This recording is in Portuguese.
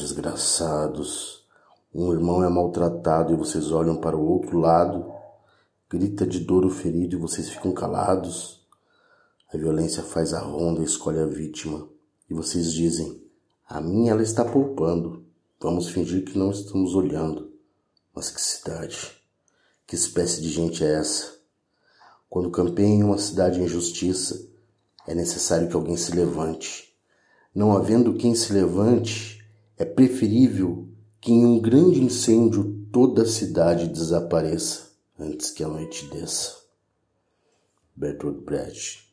desgraçados. Um irmão é maltratado e vocês olham para o outro lado, grita de dor o ferido e vocês ficam calados. A violência faz a ronda e escolhe a vítima. E vocês dizem: A minha ela está poupando. Vamos fingir que não estamos olhando. Mas que cidade! Que espécie de gente é essa? Quando campeia em uma cidade em justiça, é necessário que alguém se levante. Não havendo quem se levante, é preferível que em um grande incêndio toda a cidade desapareça antes que a noite desça. Bertolt Brecht